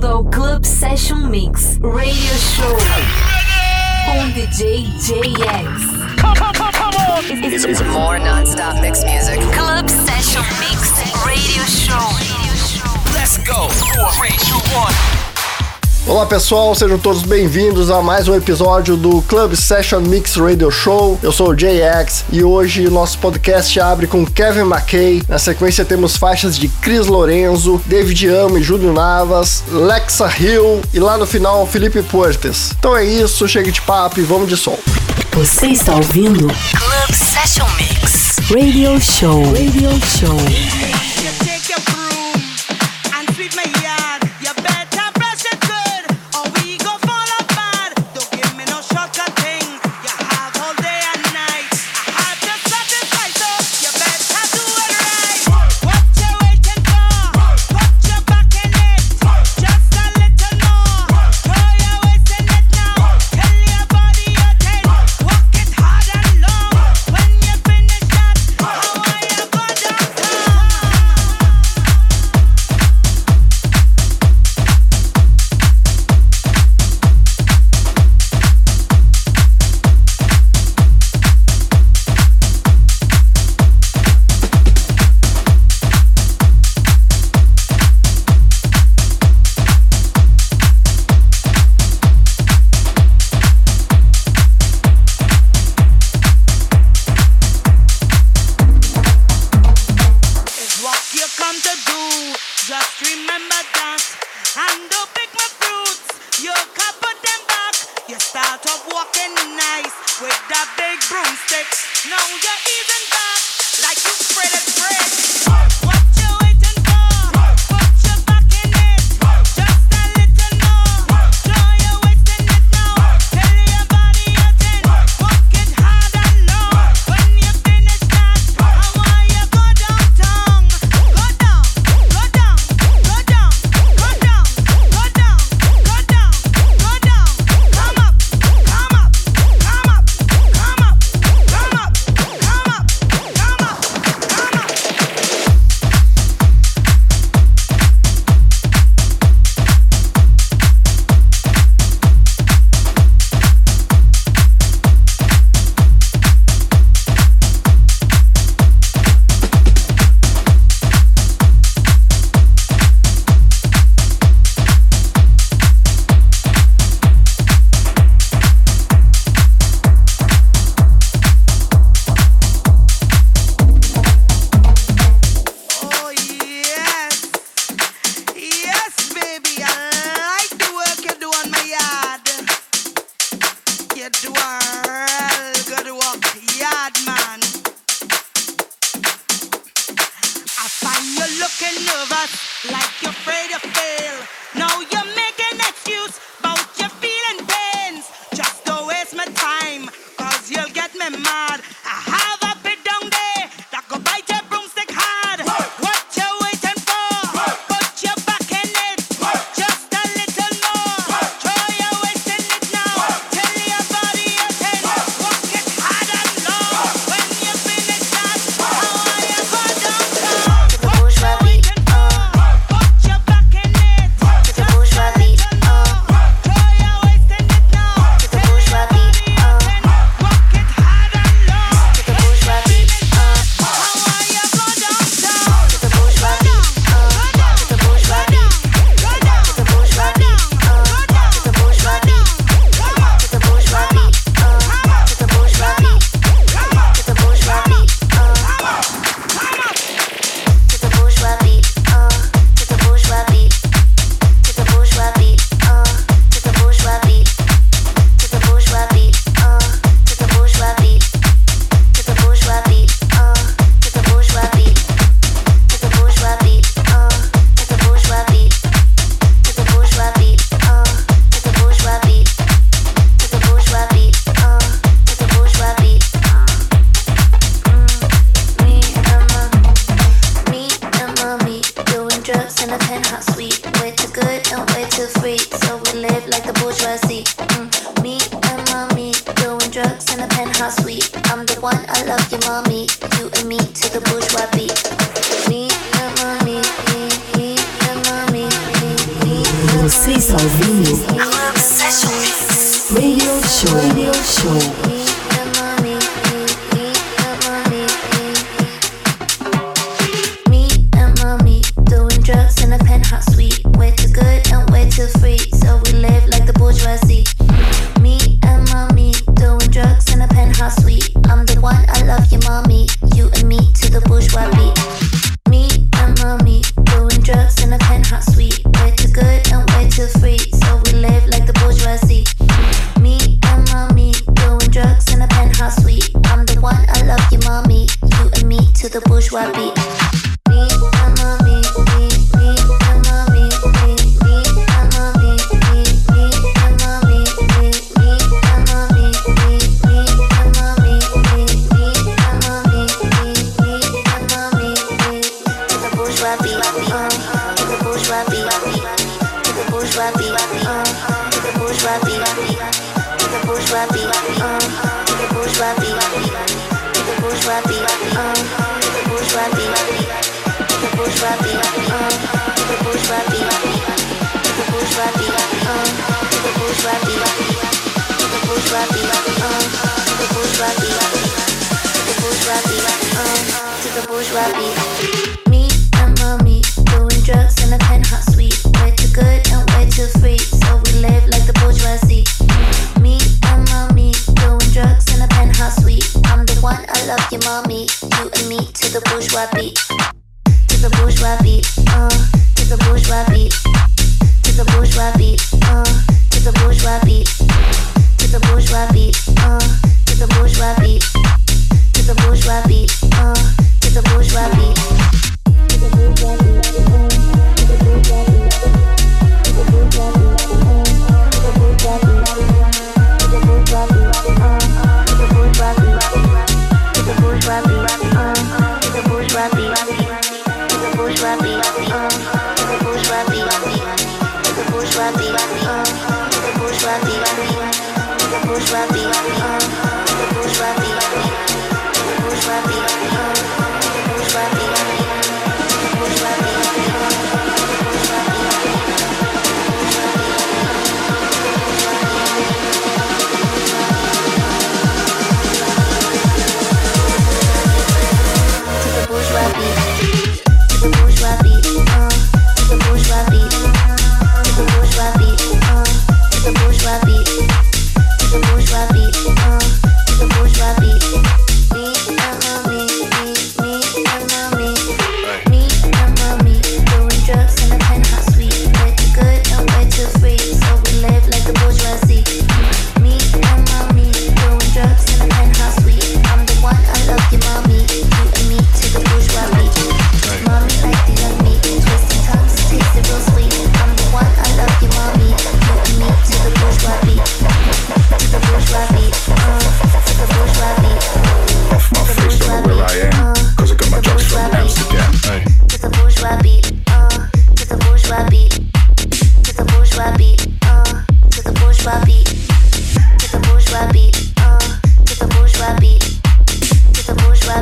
bem-vindo ao Club Session Mix Radio Show com DJ JX. It's, it's, more non-stop mix music. Club Session Mix Radio Show. Radio show. Let's go! Four, three, two, one. Olá pessoal, sejam todos bem-vindos a mais um episódio do Club Session Mix Radio Show. Eu sou o JX e hoje nosso podcast abre com Kevin McKay. Na sequência temos faixas de Chris Lorenzo, David Amo e Júlio Navas, Lexa Hill e lá no final Felipe Puertes. Então é isso, chega de papo e vamos de som. Você está ouvindo Club Session Mix Radio Show. Radio Show. mercy. Mm. Me and mommy doing drugs in penthouse suite. I'm the one I love you, mommy. You and me to the bourgeois beat. Me and mommy, me, me and mommy, me, me and Vocês ouvindo? Radio Show. Radio Show.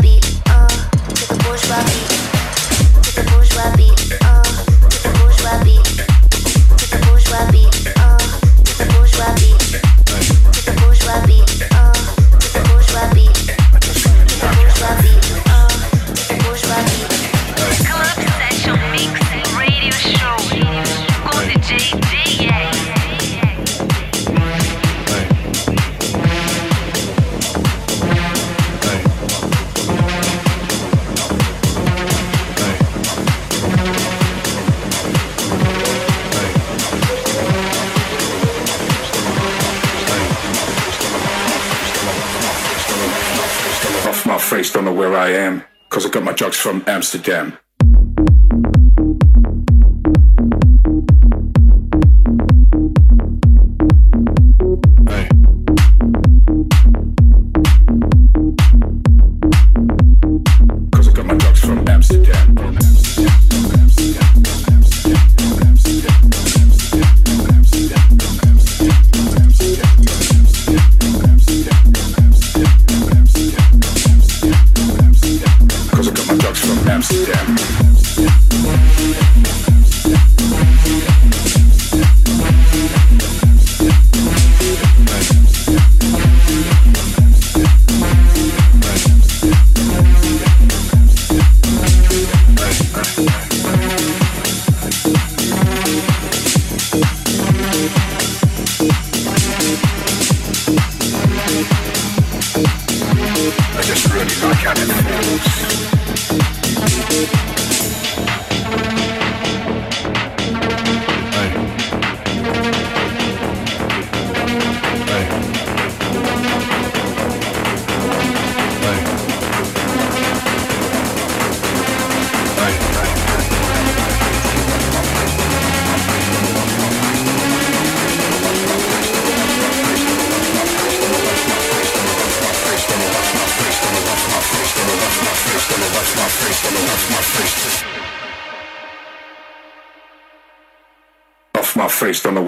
Be. beat. Amsterdam.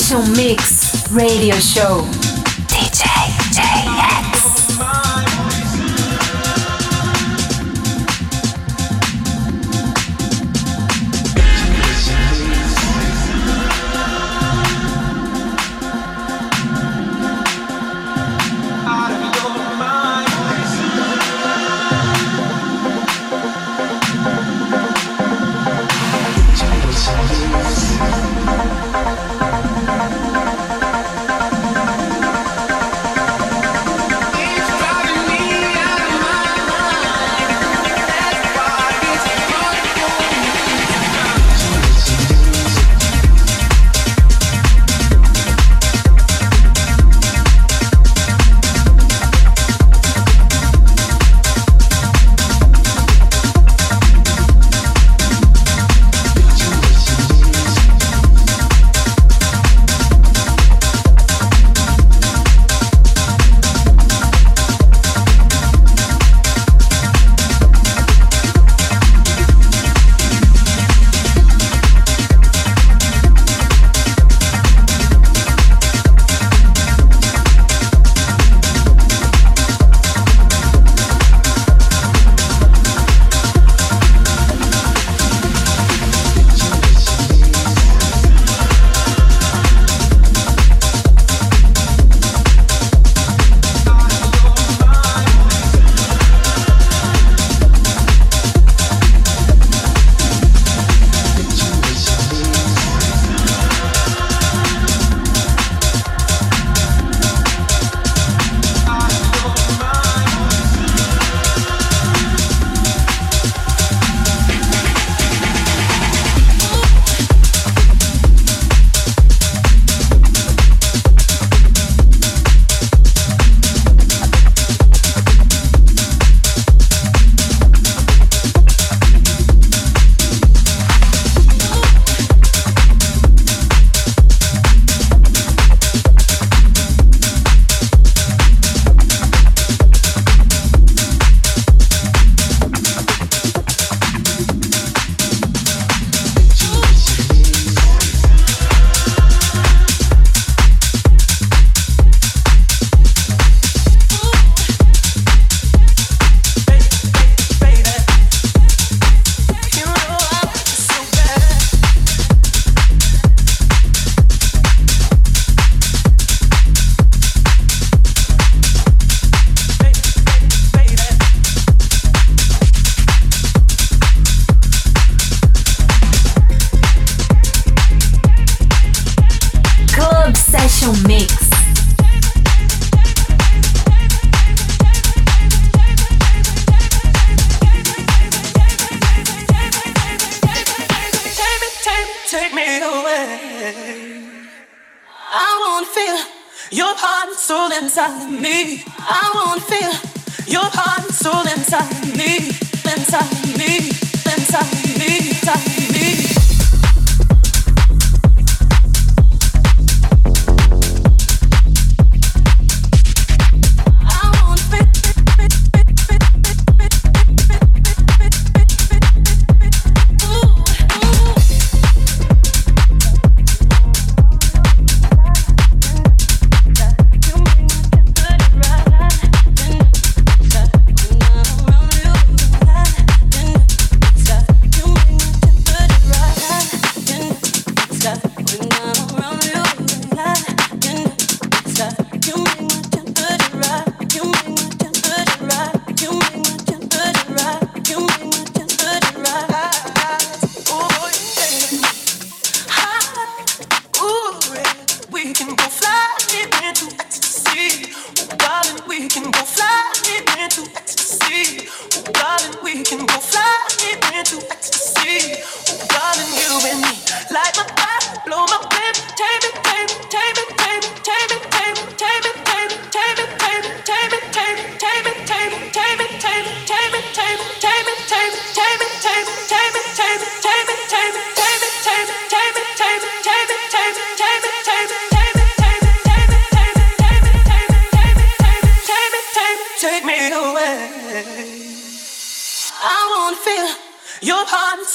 Session Mix Radio Show.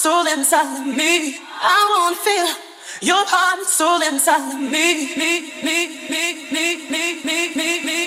Soul inside of me. I wanna feel Your heart and soul inside of me, me, me, me, me, me, me, me, me,